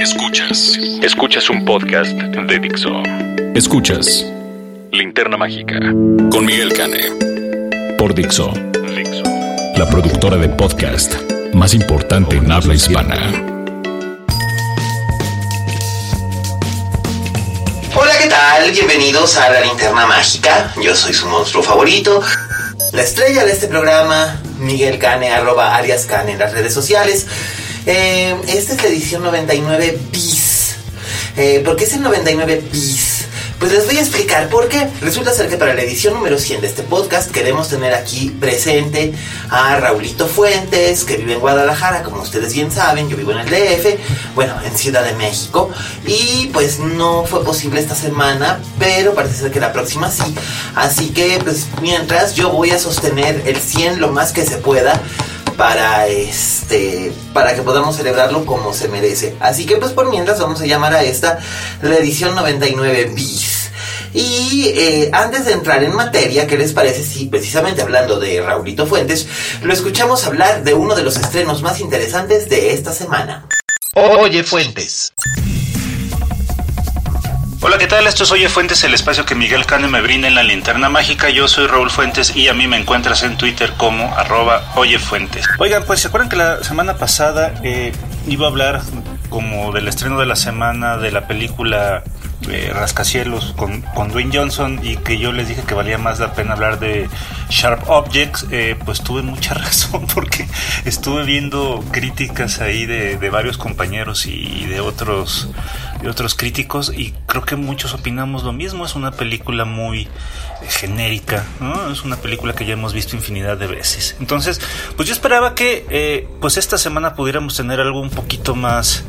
Escuchas. Escuchas un podcast de Dixo. Escuchas Linterna Mágica con Miguel Cane. Por Dixo. Dixo. La productora de podcast más importante en habla hispana. Hola, ¿qué tal? Bienvenidos a la Linterna Mágica. Yo soy su monstruo favorito. La estrella de este programa, Miguel Cane, arroba alias Cane en las redes sociales. Eh, esta es la edición 99 bis. Eh, ¿Por qué es el 99 bis? Pues les voy a explicar por qué. Resulta ser que para la edición número 100 de este podcast queremos tener aquí presente a Raulito Fuentes, que vive en Guadalajara, como ustedes bien saben, yo vivo en el DF, bueno, en Ciudad de México. Y pues no fue posible esta semana, pero parece ser que la próxima sí. Así que pues mientras yo voy a sostener el 100 lo más que se pueda para este para que podamos celebrarlo como se merece. Así que pues por mientras vamos a llamar a esta la edición 99 bis. Y eh, antes de entrar en materia, ¿qué les parece si precisamente hablando de Raulito Fuentes, lo escuchamos hablar de uno de los estrenos más interesantes de esta semana? Oye Fuentes. Hola, ¿qué tal? Esto es Oye Fuentes, el espacio que Miguel Cane me brinda en la linterna mágica. Yo soy Raúl Fuentes y a mí me encuentras en Twitter como arroba Oye Fuentes. Oigan, pues se acuerdan que la semana pasada eh, iba a hablar como del estreno de la semana de la película eh, Rascacielos con, con Dwayne Johnson y que yo les dije que valía más la pena hablar de Sharp Objects, eh, pues tuve mucha razón porque estuve viendo críticas ahí de, de varios compañeros y de otros de otros críticos y creo que muchos opinamos lo mismo. Es una película muy genérica, ¿no? Es una película que ya hemos visto infinidad de veces. Entonces, pues yo esperaba que eh, pues esta semana pudiéramos tener algo un poquito más,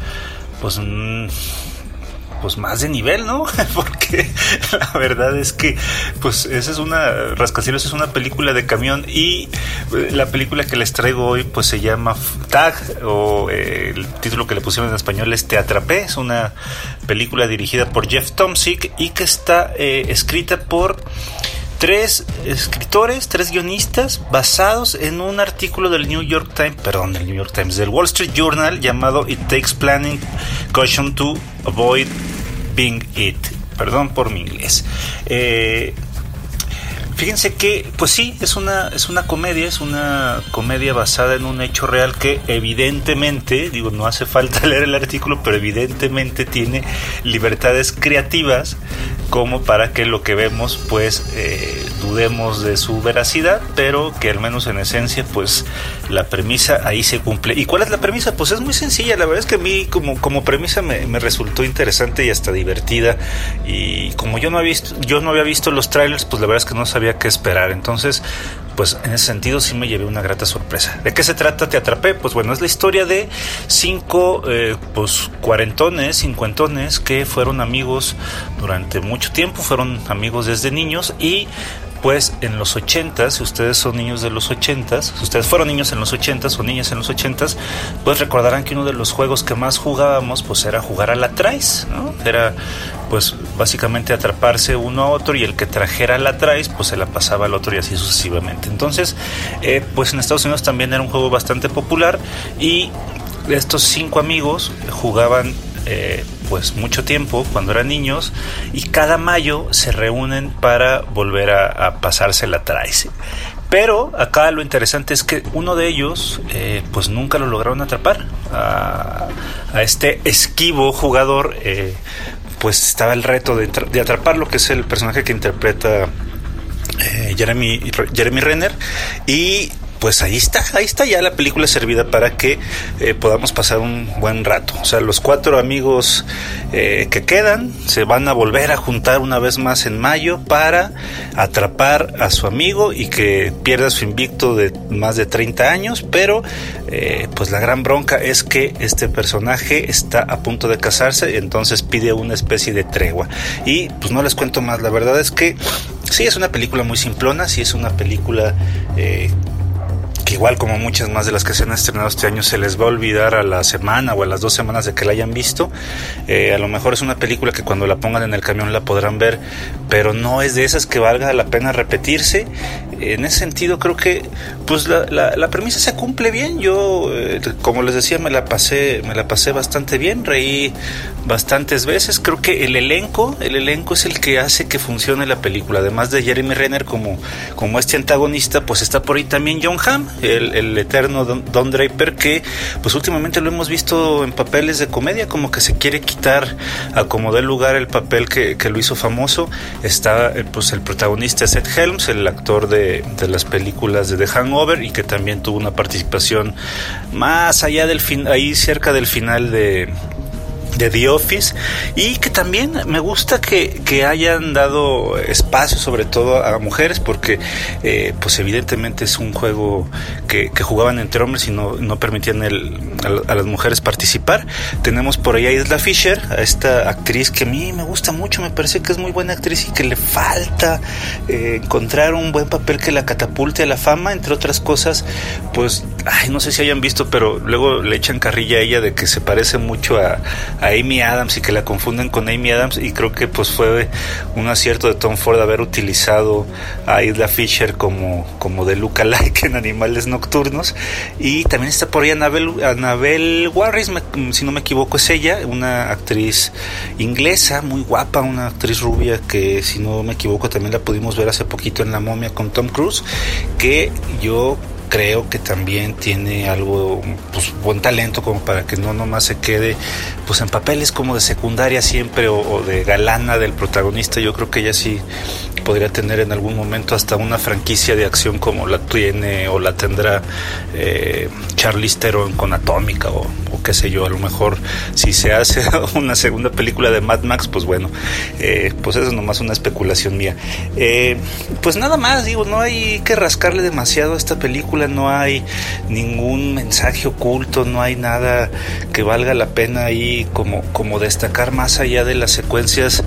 pues... Mm, pues más de nivel, ¿no? Porque la verdad es que pues esa es una Rascacielos es una película de camión y eh, la película que les traigo hoy pues se llama Tag o eh, el título que le pusieron en español es Te atrapé, es una película dirigida por Jeff Tomsic y que está eh, escrita por tres escritores, tres guionistas basados en un artículo del New York Times, perdón, del New York Times, del Wall Street Journal llamado It Takes Planning Caution to Avoid Being It. Perdón por mi inglés. Eh, fíjense que, pues sí, es una, es una comedia, es una comedia basada en un hecho real que evidentemente, digo, no hace falta leer el artículo, pero evidentemente tiene libertades creativas como para que lo que vemos, pues, eh, dudemos de su veracidad, pero que al menos en esencia, pues, la premisa ahí se cumple. ¿Y cuál es la premisa? Pues es muy sencilla, la verdad es que a mí como, como premisa me, me resultó interesante y hasta divertida. Y como yo no había visto, yo no había visto los trailers, pues la verdad es que no sabía qué esperar. Entonces, pues en ese sentido sí me llevé una grata sorpresa. ¿De qué se trata? Te atrapé. Pues bueno, es la historia de cinco, eh, pues cuarentones, cincuentones que fueron amigos durante mucho tiempo, fueron amigos desde niños y pues en los 80, si ustedes son niños de los 80, si ustedes fueron niños en los 80 o niñas en los 80, pues recordarán que uno de los juegos que más jugábamos pues era jugar a la ¿no? Era pues básicamente atraparse uno a otro y el que trajera la traes pues se la pasaba al otro y así sucesivamente. Entonces, eh, pues en Estados Unidos también era un juego bastante popular y estos cinco amigos jugaban eh, pues mucho tiempo cuando eran niños y cada mayo se reúnen para volver a, pasarse la traes. Pero acá lo interesante es que uno de ellos eh, pues nunca lo lograron atrapar. A, a este esquivo jugador eh, pues estaba el reto de, de atraparlo, que es el personaje que interpreta eh, Jeremy, Jeremy Renner. Y pues ahí está, ahí está ya la película servida para que eh, podamos pasar un buen rato. O sea, los cuatro amigos eh, que quedan se van a volver a juntar una vez más en mayo para atrapar a su amigo y que pierda su invicto de más de 30 años, pero eh, pues la gran bronca es que este personaje está a punto de casarse, entonces pide una especie de tregua. Y pues no les cuento más, la verdad es que sí es una película muy simplona, sí es una película igual como muchas más de las que se han estrenado este año se les va a olvidar a la semana o a las dos semanas de que la hayan visto. Eh, a lo mejor es una película que cuando la pongan en el camión la podrán ver, pero no es de esas que valga la pena repetirse. En ese sentido creo que pues la, la, premisa se cumple bien. Yo, eh, como les decía, me la pasé, me la pasé bastante bien, reí bastantes veces. Creo que el elenco, el elenco es el que hace que funcione la película. Además de Jeremy Renner como, como este antagonista, pues está por ahí también John Hamm, el, eterno Don, Draper, que pues últimamente lo hemos visto en papeles de comedia, como que se quiere quitar a como dé lugar el papel que, lo hizo famoso. Está pues el protagonista Seth Helms, el actor de, de las películas de The Hangover y que también tuvo una participación más allá del fin, ahí cerca del final de de The Office y que también me gusta que, que hayan dado espacio sobre todo a mujeres porque eh, pues evidentemente es un juego que, que, jugaban entre hombres y no, no permitían el, a, las mujeres participar. Tenemos por ahí a Isla Fisher a esta actriz que a mí me gusta mucho me parece que es muy buena actriz y que le falta eh, encontrar un buen papel que la catapulte a la fama entre otras cosas pues ay, no sé si hayan visto pero luego le echan carrilla a ella de que se parece mucho a a Amy Adams y que la confunden con Amy Adams y creo que pues fue un acierto de Tom Ford haber utilizado a Isla Fisher como, como de Like en Animales Nocturnos. Y también está por ahí Annabelle, Annabelle Warris, si no me equivoco es ella, una actriz inglesa muy guapa, una actriz rubia que si no me equivoco también la pudimos ver hace poquito en La momia con Tom Cruise que yo creo que también tiene algo, pues buen talento como para que no nomás se quede pues en papeles como de secundaria siempre o, de galana del protagonista. Yo creo que ella sí podría tener en algún momento hasta una franquicia de acción como la tiene o la tendrá eh, Charlize Theron con Atómica o, qué sé yo, a lo mejor si se hace una segunda película de Mad Max, pues bueno, eh, pues eso es nomás una especulación mía. Eh, pues nada más, digo, no hay que rascarle demasiado a esta película, no hay ningún mensaje oculto, no hay nada que valga la pena ahí como, como destacar más allá de las secuencias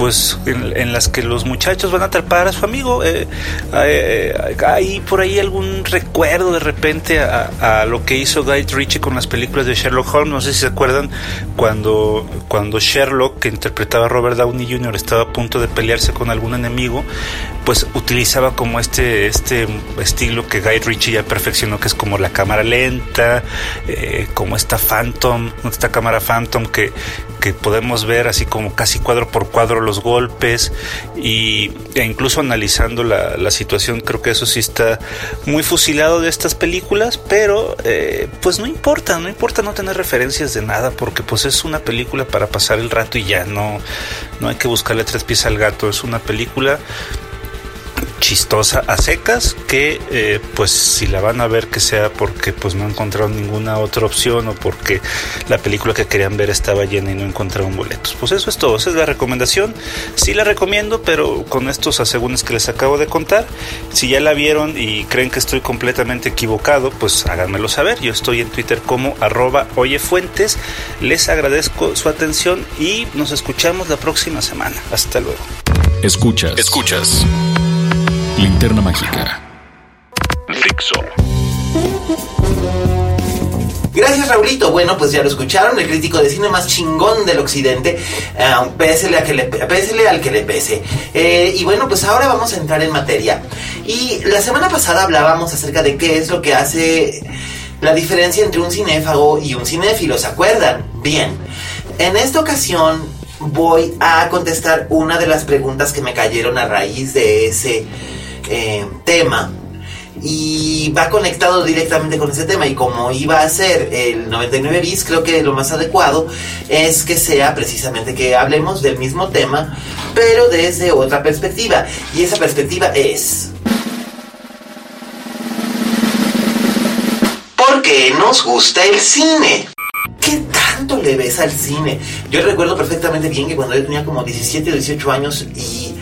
pues en, las que los muchachos van a atrapar a su amigo. Eh, eh, hay por ahí algún recuerdo de repente a, lo que hizo Guy Ritchie con las películas de Sherlock Holmes. No sé si se acuerdan cuando, cuando Sherlock, que interpretaba a Robert Downey Jr., estaba a punto de pelearse con algún enemigo, pues utilizaba como este, este estilo que Guy Ritchie ya perfeccionó, que es como la cámara lenta, eh, como esta Phantom, esta cámara Phantom que, que podemos ver así como casi cuadro por cuadro los golpes y, e incluso analizando la, la situación creo que eso sí está muy fusilado de estas películas pero eh, pues no importa no importa no tener referencias de nada porque pues es una película para pasar el rato y ya no no hay que buscarle tres pies al gato es una película chistosa a secas que eh, pues si la van a ver que sea porque pues no encontraron ninguna otra opción o porque la película que querían ver estaba llena y no encontraron boletos. Pues eso es todo esa es la recomendación. Sí la recomiendo pero con estos asegúnes que les acabo de contar si ya la vieron y creen que estoy completamente equivocado pues háganmelo saber. Yo estoy en twitter como arroba oyefuentes. Les agradezco su atención y nos escuchamos la próxima semana. Hasta luego. Escuchas. Escuchas Linterna Mágica. Fixo. Gracias Raulito. Bueno, pues ya lo escucharon, el crítico de cine más chingón del occidente. Uh, pésele, a que le, pésele al que le pese. Eh, y bueno, pues ahora vamos a entrar en materia. Y la semana pasada hablábamos acerca de qué es lo que hace la diferencia entre un cinéfago y un cinéfilo, ¿se acuerdan? Bien. En esta ocasión voy a contestar una de las preguntas que me cayeron a raíz de ese eh, tema y va conectado directamente con ese tema y como iba a ser el 99 bis creo que lo más adecuado es que sea precisamente que hablemos del mismo tema pero desde otra perspectiva y esa perspectiva es qué nos gusta el cine. ¿Qué tanto le ves al cine? Yo recuerdo perfectamente bien que cuando yo tenía como 17 o 18 años y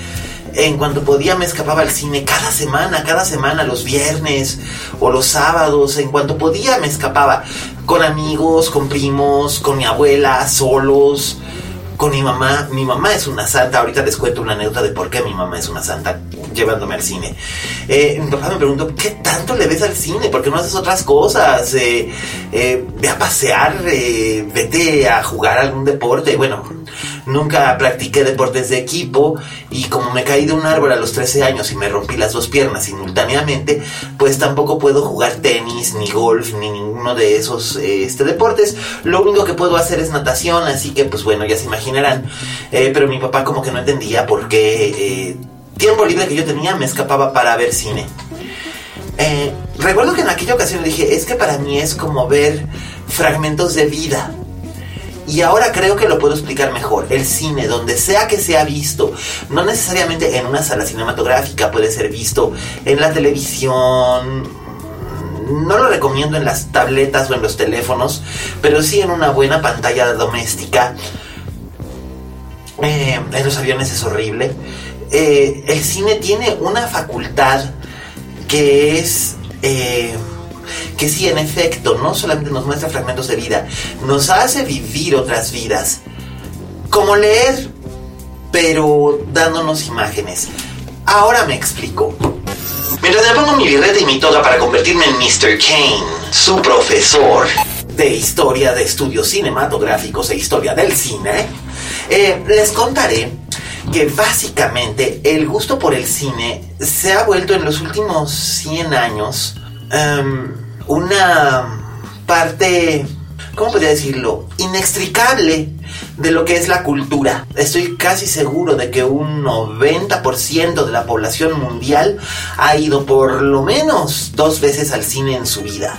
en cuanto podía me escapaba al cine cada semana, cada semana, los viernes o los sábados, en cuanto podía me escapaba con amigos, con primos, con mi abuela, solos con mi mamá. Mi mamá es una santa. Ahorita les cuento una anécdota de por qué mi mamá es una santa llevándome al cine. Eh, mi papá me preguntó, ¿qué tanto le ves al cine? ¿Por qué no haces otras cosas? Eh, eh, ve a pasear, vete a jugar algún deporte. Bueno, Nunca practiqué deportes de equipo y como me caí de un árbol a los 13 años y me rompí las dos piernas simultáneamente, pues tampoco puedo jugar tenis, ni golf, ni ninguno de esos este, deportes. Lo único que puedo hacer es natación, así que pues bueno, ya se imaginarán. Eh, pero mi papá como que no entendía por qué eh, tiempo libre que yo tenía me escapaba para ver cine. Eh, recuerdo que en aquella ocasión dije, es que para mí es como ver fragmentos de vida. Y ahora creo que lo puedo explicar mejor. El cine, donde sea que sea visto, no necesariamente en una sala cinematográfica, puede ser visto en la televisión. No lo recomiendo en las tabletas o en los teléfonos, pero sí en una buena pantalla doméstica. Eh, en los aviones es horrible. Eh, el cine tiene una facultad que es... Eh, que sí, en efecto, no solamente nos muestra fragmentos de vida, nos hace vivir otras vidas. Como leer, pero dándonos imágenes. Ahora me explico. Mientras me pongo mi birrete y mi toga para convertirme en Mr. Kane, su profesor de historia de estudios cinematográficos e historia del cine, eh, les contaré que básicamente el gusto por el cine se ha vuelto en los últimos 100 años Em, una parte, ¿cómo podría decirlo? Inextricable de lo que es la cultura. Estoy casi seguro de que un 90% de la población mundial ha ido por lo menos dos veces al cine en su vida.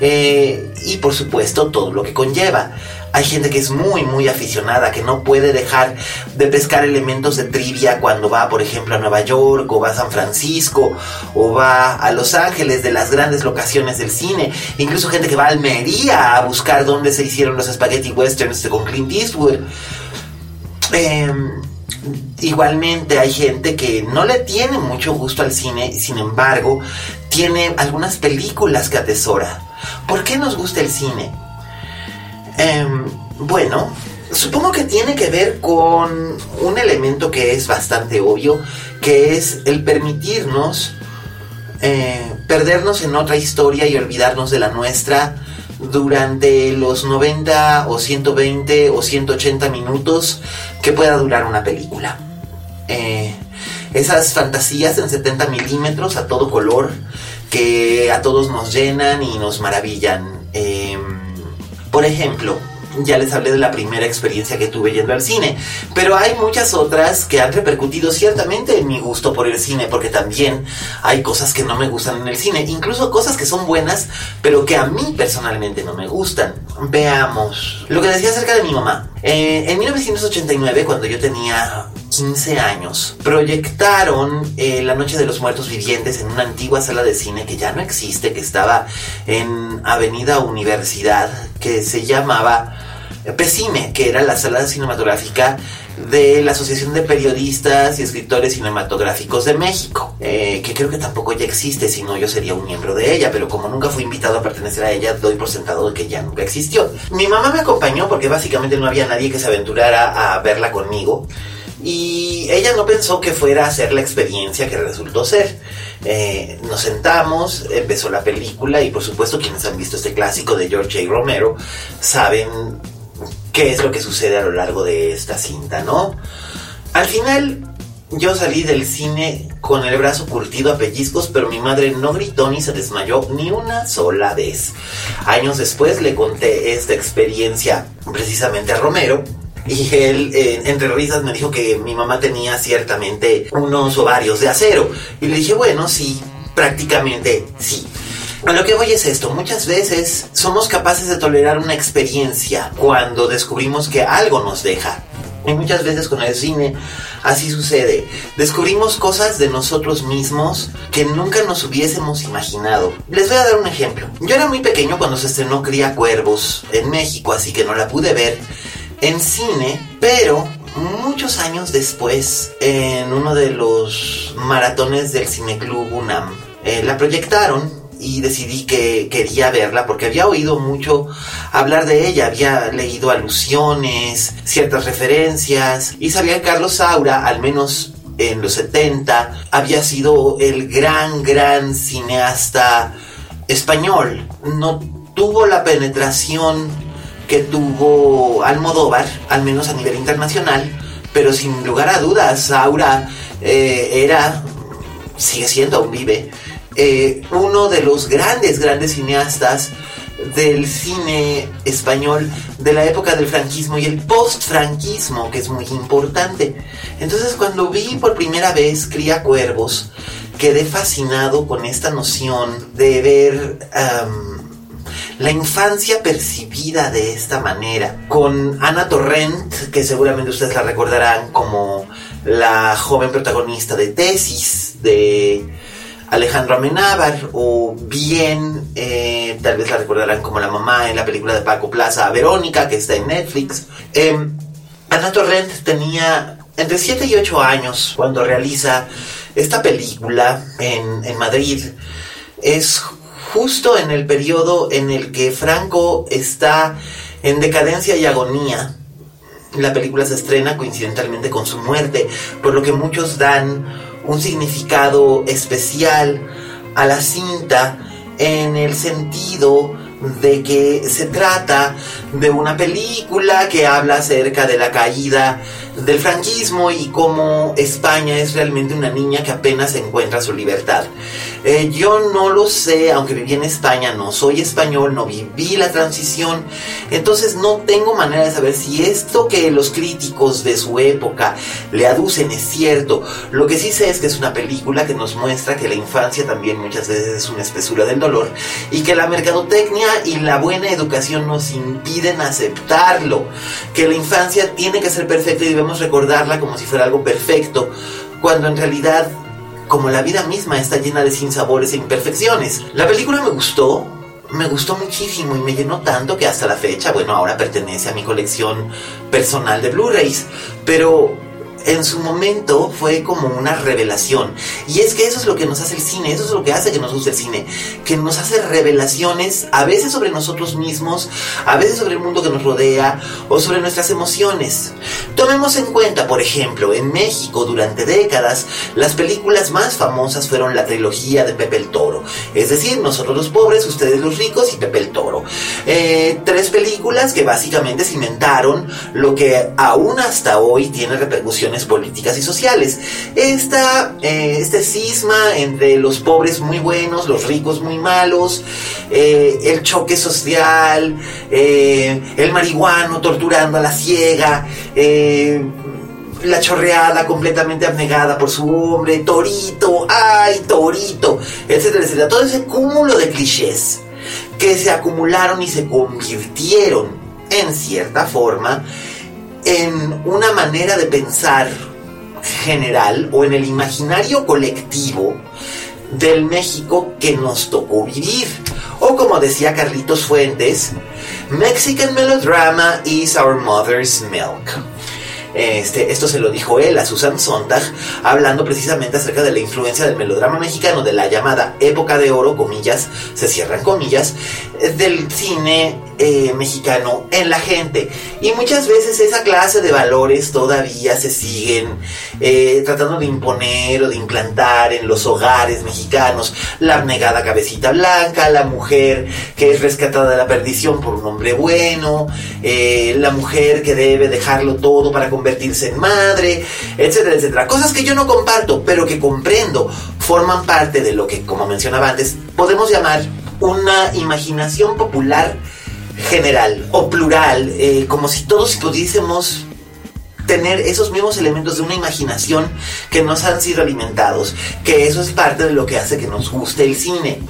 Eh, y por supuesto todo lo que conlleva. Hay gente que es muy, muy aficionada, que no puede dejar de pescar elementos de trivia cuando va, por ejemplo, a Nueva York o va a San Francisco o va a Los Ángeles, de las grandes locaciones del cine. Incluso gente que va a Almería a buscar dónde se hicieron los spaghetti westerns con Clint Eastwood. Em, igualmente hay gente que no le tiene mucho gusto al cine, sin embargo, tiene algunas películas que atesora. ¿Por qué nos gusta el cine? Em, bueno, supongo que tiene que ver con un elemento que es bastante obvio, que es el permitirnos eh, perdernos en otra historia y olvidarnos de la nuestra durante los 90 o 120 o 180 minutos que pueda durar una película. Eh, esas fantasías en 70 milímetros a todo color que a todos nos llenan y nos maravillan. Em, por ejemplo, ya les hablé de la primera experiencia que tuve yendo al cine, pero hay muchas otras que han repercutido ciertamente en mi gusto por el cine, porque también hay cosas que no me gustan en el cine, incluso cosas que son buenas, pero que a mí personalmente no me gustan. Veamos, lo que decía acerca de mi mamá. Eh, en 1989, cuando yo tenía 15 años, proyectaron eh, La Noche de los Muertos Vivientes en una antigua sala de cine que ya no existe, que estaba en Avenida Universidad, que se llamaba PECIME, que era la sala cinematográfica de la Asociación de Periodistas y Escritores Cinematográficos de México, eh, que creo que tampoco ya existe, si no yo sería un miembro de ella, pero como nunca fui invitado a pertenecer a ella, doy por sentado que ya nunca existió. Mi mamá me acompañó porque básicamente no había nadie que se aventurara a verla conmigo. Y ella no pensó que fuera a ser la experiencia que resultó ser. Eh, nos sentamos, empezó la película y por supuesto quienes han visto este clásico de George J. Romero saben qué es lo que sucede a lo largo de esta cinta, ¿no? Al final yo salí del cine con el brazo curtido a pellizcos, pero mi madre no gritó ni se desmayó ni una sola vez. Años después le conté esta experiencia precisamente a Romero y él, eh, entre risas, me dijo que mi mamá tenía ciertamente unos ovarios de acero. Y le dije, bueno, sí, prácticamente sí. Lo que voy es esto, muchas veces somos capaces de tolerar una experiencia cuando descubrimos que algo nos deja. Y muchas veces con el cine así sucede. Descubrimos cosas de nosotros mismos que nunca nos hubiésemos imaginado. Les voy a dar un ejemplo. Yo era muy pequeño cuando se estrenó Cría Cuervos en México, así que no la pude ver en cine, pero muchos años después, en uno de los maratones del Cineclub UNAM, eh, la proyectaron y decidí que quería verla porque había oído mucho hablar de ella, había leído alusiones, ciertas referencias y sabía que Carlos Saura, al menos en los 70, había sido el gran, gran cineasta español. No tuvo la penetración que tuvo Almodóvar, al menos a nivel internacional, pero sin lugar a dudas, Saura eh, era, sigue siendo, aún vive, eh, uno de los grandes, grandes cineastas del cine español de la época del franquismo y el post-franquismo, que es muy importante. Entonces cuando vi por primera vez Cría Cuervos, quedé fascinado con esta noción de ver la infancia percibida de esta manera. Con Ana Torrent, que seguramente ustedes la recordarán como la joven protagonista de Tesis, de Alejandro Amenábar, o bien, eh, tal vez la recordarán como la mamá en la película de Paco Plaza, Verónica, que está en Netflix. Eh, Ana Torrent tenía entre 7 y 8 años cuando realiza esta película en, en Madrid. Es justo en el periodo en el que Franco está en decadencia y agonía. La película se estrena coincidentalmente con su muerte, por lo que muchos dan un significado especial a la cinta en el sentido de que se trata de una película que habla acerca de la caída del franquismo y cómo España es realmente una niña que apenas encuentra su libertad. Eh, yo no lo sé, aunque viví en España, no soy español, no viví la transición, entonces no tengo manera de saber si esto que los críticos de su época le aducen es cierto. Lo que sí sé es que es una película que nos muestra que la infancia también muchas veces es una espesura del dolor y que la mercadotecnia y la buena educación nos impiden aceptarlo, que la infancia tiene que ser perfecta y recordarla como si fuera algo perfecto, cuando en realidad como la vida misma está llena de sinsabores e imperfecciones. La película me gustó, me gustó muchísimo y me llenó tanto que hasta la fecha, bueno, ahora pertenece a mi colección personal de Blu-rays, pero en su momento fue como una revelación. Y es que eso es lo que nos hace el cine, eso es lo que hace que nos guste el cine, que nos hace revelaciones a veces sobre nosotros mismos, a veces sobre el mundo que nos rodea o sobre nuestras emociones. Tomemos en cuenta, por ejemplo, en México durante décadas las películas más famosas fueron la trilogía de Pepe el Toro, es decir, nosotros los pobres, ustedes los ricos y Pepe el Toro. Eh, tres películas que básicamente cimentaron lo que aún hasta hoy tiene repercusiones políticas y sociales. Esta, eh, este cisma entre los pobres muy buenos, los ricos muy malos, eh, el choque social, eh, el marihuano torturando a la ciega, la chorreada completamente abnegada por su hombre, Torito, ay, Torito, etcétera, etcétera. Todo ese cúmulo de clichés que se acumularon y se convirtieron en cierta forma en una manera de pensar general o en el imaginario colectivo del México que nos tocó vivir. O como decía Carlitos Fuentes, Mexican melodrama is our mother's milk. Este, esto se lo dijo él a Susan Sontag, hablando precisamente acerca de la influencia del melodrama mexicano, de la llamada época de oro, comillas, se cierran comillas, del cine eh, mexicano en la gente. Y muchas veces esa clase de valores todavía se siguen eh, tratando de imponer o de implantar en los hogares mexicanos. La abnegada cabecita blanca, la mujer que es rescatada de la perdición por un hombre bueno, eh, la mujer que debe dejarlo todo para convertirse en madre, etcétera, etcétera. Cosas que yo no comparto, pero que comprendo, forman parte de lo que, como mencionaba antes, podemos llamar una imaginación popular general o plural, eh, como si todos pudiésemos tener esos mismos elementos de una imaginación que nos han sido alimentados, que eso es parte de lo que hace que nos guste el cine.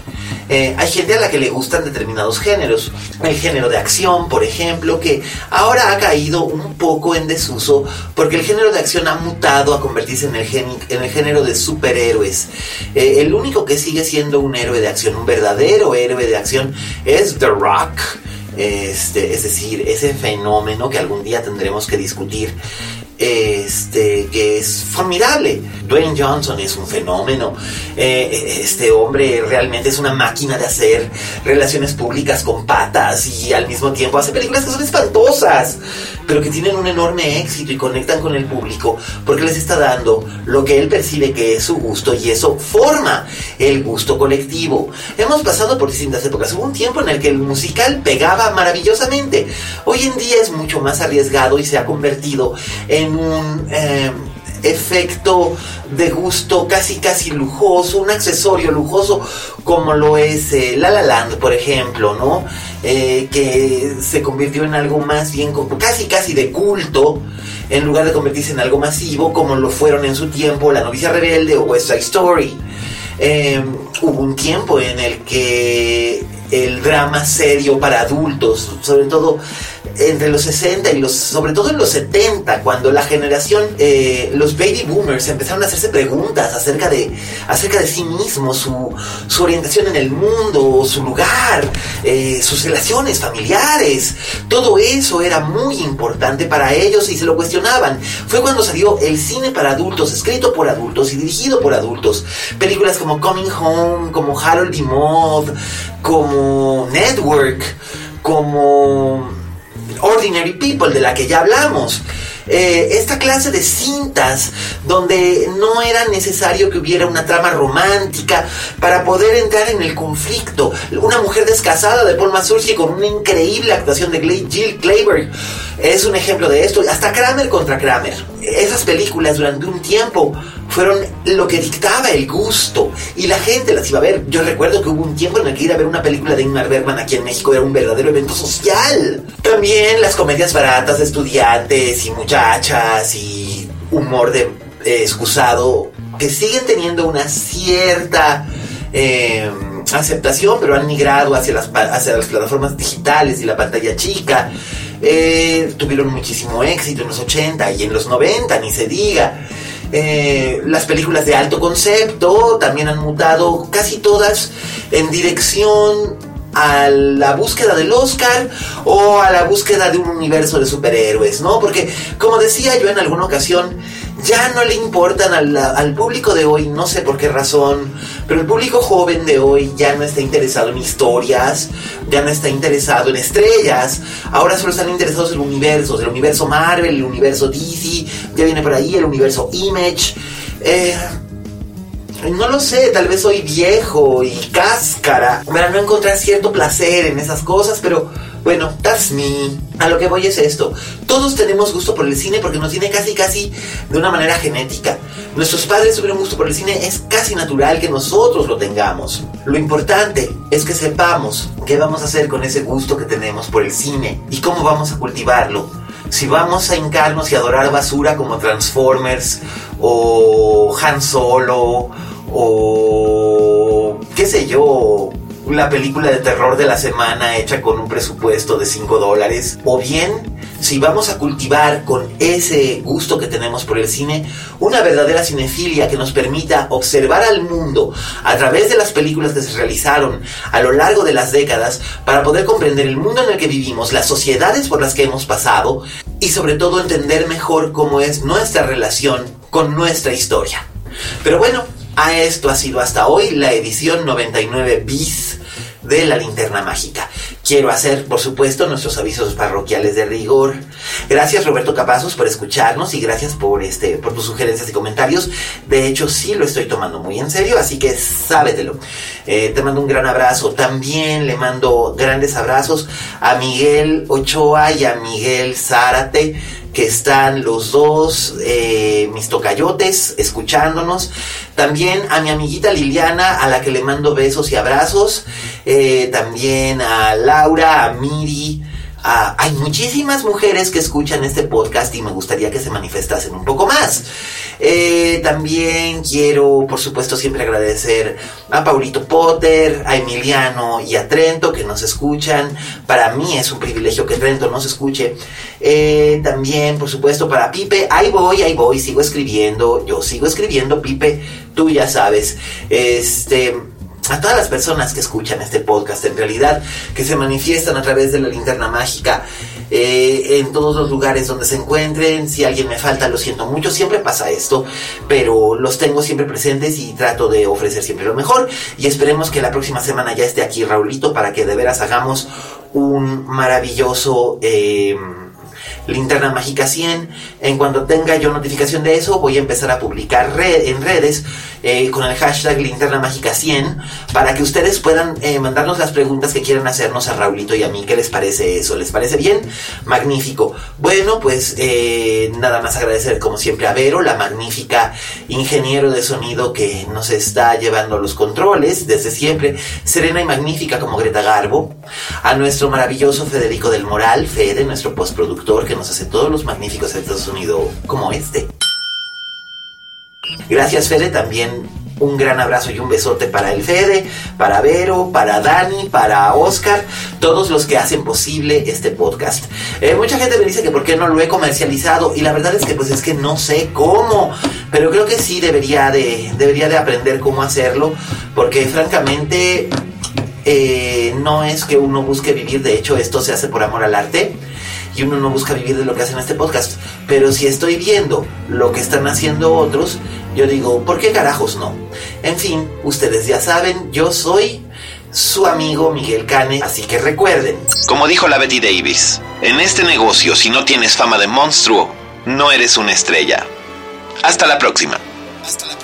Eh, hay gente a la que le gustan determinados géneros, el género de acción, por ejemplo, que ahora ha caído un poco en desuso porque el género de acción ha mutado a convertirse en el, en el género de superhéroes. Eh, el único que sigue siendo un héroe de acción, un verdadero héroe de acción, es The Rock. Este, es decir, ese fenómeno que algún día tendremos que discutir este, que es formidable. Dwayne Johnson es un fenómeno. Eh, este hombre realmente es una máquina de hacer relaciones públicas con patas y al mismo tiempo hace películas que son espantosas, pero que tienen un enorme éxito y conectan con el público porque les está dando lo que él percibe que es su gusto y eso forma el gusto colectivo. Hemos pasado por distintas épocas. Hubo un tiempo en el que el musical pegaba maravillosamente. Hoy en día es mucho más arriesgado y se ha convertido en un eh, efecto de gusto casi casi lujoso, un accesorio lujoso como lo es eh, La La Land, por ejemplo, ¿no? Eh, que se convirtió en algo más bien casi casi de culto en lugar de convertirse en algo masivo como lo fueron en su tiempo La Novicia Rebelde o West Side Story. hubo un tiempo en el que el drama serio para adultos, sobre todo entre los 60 y los, sobre todo en los 70, cuando la generación, eh, los baby boomers empezaron a hacerse preguntas acerca de, acerca de sí mismos, su, su orientación en el mundo, su lugar, eh, sus relaciones familiares, todo eso era muy importante para ellos y se lo cuestionaban. Fue cuando salió el cine para adultos, escrito por adultos y dirigido por adultos. Películas como Coming Home, como Harold y Maude, como Network, como Ordinary People, de la que ya hablamos. Eh, esta clase de cintas donde no era necesario que hubiera una trama romántica para poder entrar en el conflicto. Una mujer descasada de Paul Mazursky con una increíble actuación de Jill Clayburgh es un ejemplo de esto. Hasta Kramer contra Kramer. Esas películas durante un tiempo fueron lo que dictaba el gusto y la gente las iba a ver. Yo recuerdo que hubo un tiempo en el que ir a ver una película de Ingmar Bergman aquí en México era un verdadero evento social. También las comedias baratas de estudiantes y muchachas y humor de eh, excusado que siguen teniendo una cierta eh, aceptación, pero han migrado hacia las, las plataformas digitales y la pantalla chica. Eh, tuvieron muchísimo éxito en los 80 y en los 90, ni se diga. Eh, las películas de alto concepto también han mutado casi todas en dirección a la búsqueda del Oscar o a la búsqueda de un universo de superhéroes, ¿no? Porque, como decía yo en alguna ocasión, ya no le importan al, público de hoy, no sé por qué razón, pero el público joven de hoy ya no está interesado en historias, ya no está interesado en estrellas, ahora solo están interesados en universos, el universo Marvel, el universo DC, ya viene por ahí el universo Image. Eh, no lo sé, tal vez soy viejo y cáscara para no encontrar cierto placer en esas cosas, pero bueno, that's me. A lo que voy es esto. Todos tenemos gusto por el cine porque nos tiene casi casi de una manera genética. Nuestros padres tuvieron gusto por el cine, es casi natural que nosotros lo tengamos. Lo importante es que sepamos qué vamos a hacer con ese gusto que tenemos por el cine y cómo vamos a cultivarlo. Si vamos a hincarnos y adorar basura como Transformers o Han Solo o qué sé yo, la película de terror de la semana hecha con un presupuesto de 5 dólares. O bien, si vamos a cultivar con ese gusto que tenemos por el cine, una verdadera cinefilia que nos permita observar al mundo a través de las películas que se realizaron a lo largo de las décadas para poder comprender el mundo en el que vivimos, las sociedades por las que hemos pasado y sobre todo entender mejor cómo es nuestra relación con nuestra historia. Pero bueno, a esto ha sido hasta hoy la edición 99 bis de la linterna mágica. Quiero hacer, por supuesto, nuestros avisos parroquiales de rigor. Gracias Roberto Capazos por escucharnos y gracias por este, por tus sugerencias y comentarios. De hecho, sí lo estoy tomando muy en serio, así que sábetelo. Eh, te mando un gran abrazo. También le mando grandes abrazos a Miguel Ochoa y a Miguel Zárate que están los dos, eh, mis tocayotes, escuchándonos. También a mi amiguita Liliana, a la que le mando besos y abrazos. Eh, también a Laura, a Miri, Ah, hay muchísimas mujeres que escuchan este podcast y me gustaría que se manifestasen un poco más. Eh, también quiero, por supuesto, siempre agradecer a Paulito Potter, a Emiliano y a Trento que nos escuchan. Para mí es un privilegio que Trento nos escuche. Eh, también, por supuesto, para Pipe. Ahí voy, ahí voy, sigo escribiendo. Yo sigo escribiendo, Pipe. Tú ya sabes. Este a todas las personas que escuchan este podcast, en realidad, que se manifiestan a través de la linterna mágica, eh, en todos los lugares donde se encuentren. Si alguien me falta, lo siento mucho, siempre pasa esto, pero los tengo siempre presentes y trato de ofrecer siempre lo mejor. Y esperemos que la próxima semana ya esté aquí Raulito para que de veras hagamos un maravilloso... Eh, Linterna Mágica 100. En cuanto tenga yo notificación de eso, voy a empezar a publicar en redes eh, con el hashtag Linterna Mágica 100 para que ustedes puedan eh, mandarnos las preguntas que quieran hacernos a Raulito y a mí. ¿Qué les parece eso? ¿Les parece bien? Magnífico. Bueno, pues eh, nada más agradecer como siempre a Vero, la magnífica ingeniero de sonido que nos está llevando los controles desde siempre. Serena y magnífica como Greta Garbo. A nuestro maravilloso Federico del Moral, Fede, nuestro postproductor que nos hace todos los magníficos efectos de sonido como este. Gracias Fede, también un gran abrazo y un besote para el Fede, para Vero, para Dani, para Oscar, todos los que hacen posible este podcast. Eh, mucha gente me dice que por qué no lo he comercializado y la verdad es que pues es que no sé cómo, pero creo que sí debería de, debería de aprender cómo hacerlo porque francamente eh, no es que uno busque vivir, de hecho esto se hace por amor al arte y uno no busca vivir de lo que hacen este podcast. Pero si estoy viendo lo que están haciendo otros, yo digo, ¿por qué carajos no? En fin, ustedes ya saben, yo soy su amigo Miguel Cane, así que recuerden. Como dijo la Betty Davis, en este negocio si no tienes fama de monstruo, no eres una estrella. Hasta la próxima. Hasta la próxima.